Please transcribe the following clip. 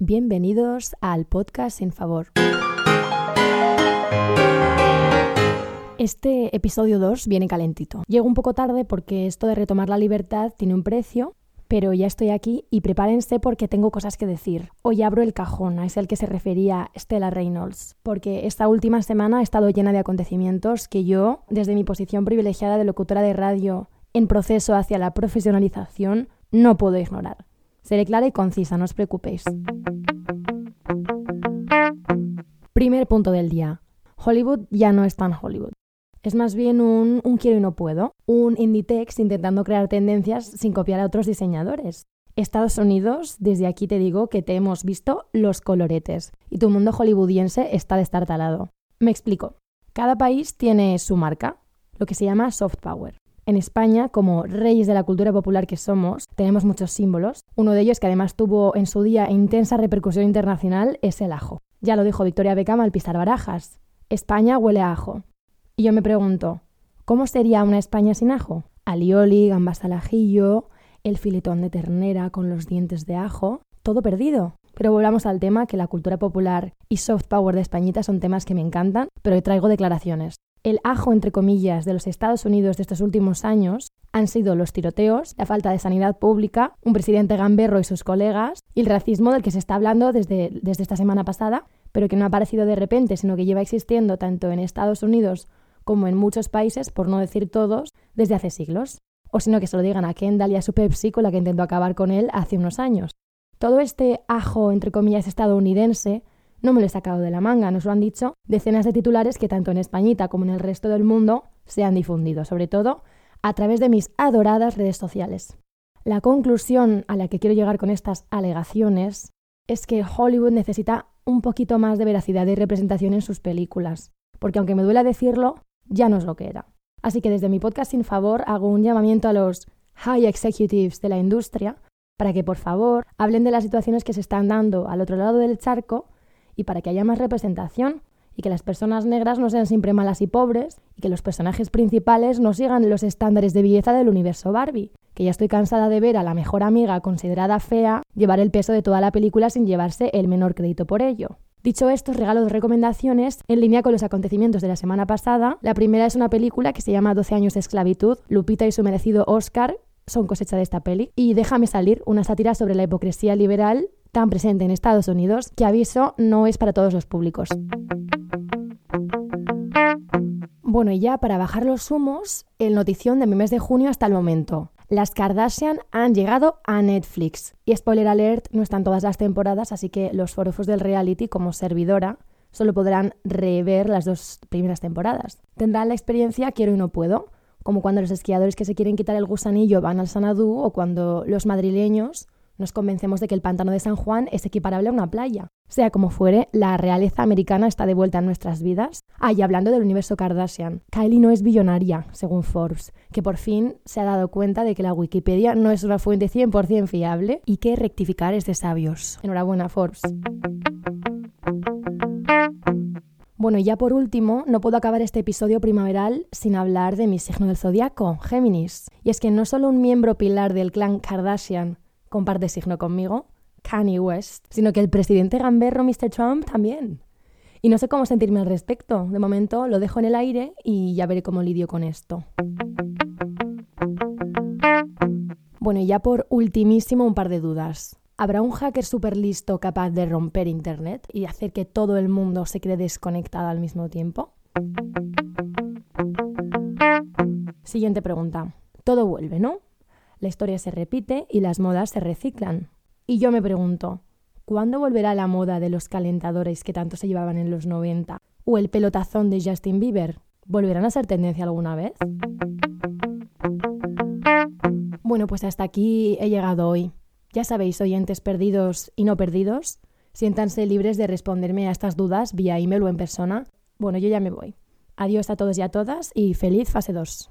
Bienvenidos al podcast Sin Favor. Este episodio 2 viene calentito. Llego un poco tarde porque esto de retomar la libertad tiene un precio, pero ya estoy aquí y prepárense porque tengo cosas que decir. Hoy abro el cajón, es el que se refería Stella Reynolds, porque esta última semana ha estado llena de acontecimientos que yo, desde mi posición privilegiada de locutora de radio en proceso hacia la profesionalización, no puedo ignorar. Seré clara y concisa, no os preocupéis. Primer punto del día. Hollywood ya no es tan Hollywood. Es más bien un, un quiero y no puedo, un Inditex intentando crear tendencias sin copiar a otros diseñadores. Estados Unidos, desde aquí te digo que te hemos visto los coloretes y tu mundo hollywoodiense está destartalado. Me explico. Cada país tiene su marca, lo que se llama soft power. En España, como reyes de la cultura popular que somos, tenemos muchos símbolos. Uno de ellos, que además tuvo en su día intensa repercusión internacional, es el ajo. Ya lo dijo Victoria Beckham al pisar barajas. España huele a ajo. Y yo me pregunto, ¿cómo sería una España sin ajo? Alioli, gambas al ajillo, el filetón de ternera con los dientes de ajo, todo perdido. Pero volvamos al tema que la cultura popular y soft power de Españita son temas que me encantan, pero traigo declaraciones. El ajo, entre comillas, de los Estados Unidos de estos últimos años han sido los tiroteos, la falta de sanidad pública, un presidente gamberro y sus colegas, y el racismo del que se está hablando desde, desde esta semana pasada, pero que no ha aparecido de repente, sino que lleva existiendo tanto en Estados Unidos como en muchos países, por no decir todos, desde hace siglos. O sino que se lo digan a Kendall y a su Pepsi con la que intentó acabar con él hace unos años. Todo este ajo, entre comillas, estadounidense no me lo he sacado de la manga, nos lo han dicho decenas de titulares que tanto en Españita como en el resto del mundo se han difundido, sobre todo a través de mis adoradas redes sociales. La conclusión a la que quiero llegar con estas alegaciones es que Hollywood necesita un poquito más de veracidad y representación en sus películas, porque aunque me duela decirlo, ya no es lo que era. Así que desde mi podcast Sin Favor hago un llamamiento a los high executives de la industria para que por favor hablen de las situaciones que se están dando al otro lado del charco y para que haya más representación y que las personas negras no sean siempre malas y pobres y que los personajes principales no sigan los estándares de belleza del universo Barbie, que ya estoy cansada de ver a la mejor amiga considerada fea llevar el peso de toda la película sin llevarse el menor crédito por ello. Dicho esto, regalo dos recomendaciones en línea con los acontecimientos de la semana pasada. La primera es una película que se llama 12 años de esclavitud. Lupita y su merecido Oscar son cosecha de esta peli. Y Déjame salir, una sátira sobre la hipocresía liberal tan presente en Estados Unidos que aviso no es para todos los públicos. Bueno, y ya para bajar los humos, el notición de mi mes de junio hasta el momento. Las Kardashian han llegado a Netflix. Y spoiler alert, no están todas las temporadas, así que los forofos del reality como servidora solo podrán rever las dos primeras temporadas. Tendrán la experiencia quiero y no puedo, como cuando los esquiadores que se quieren quitar el gusanillo van al Sanadú o cuando los madrileños nos convencemos de que el pantano de San Juan es equiparable a una playa. Sea como fuere, la realeza americana está de vuelta en nuestras vidas. Ah, hablando del universo Kardashian, Kylie no es billonaria, según Forbes, que por fin se ha dado cuenta de que la Wikipedia no es una fuente 100% fiable y que rectificar es de sabios. Enhorabuena, Forbes. Bueno, y ya por último, no puedo acabar este episodio primaveral sin hablar de mi signo del zodiaco, Géminis. Y es que no solo un miembro pilar del clan Kardashian comparte signo conmigo, Kanye West, sino que el presidente gamberro Mr. Trump también. Y no sé cómo sentirme al respecto. De momento lo dejo en el aire y ya veré cómo lidio con esto. Bueno, y ya por ultimísimo un par de dudas. ¿Habrá un hacker súper listo capaz de romper Internet y hacer que todo el mundo se quede desconectado al mismo tiempo? Siguiente pregunta. Todo vuelve, ¿no? La historia se repite y las modas se reciclan. Y yo me pregunto, ¿cuándo volverá la moda de los calentadores que tanto se llevaban en los 90? ¿O el pelotazón de Justin Bieber? ¿Volverán a ser tendencia alguna vez? Bueno, pues hasta aquí he llegado hoy. Ya sabéis, oyentes perdidos y no perdidos, siéntanse libres de responderme a estas dudas vía email o en persona. Bueno, yo ya me voy. Adiós a todos y a todas y feliz fase 2.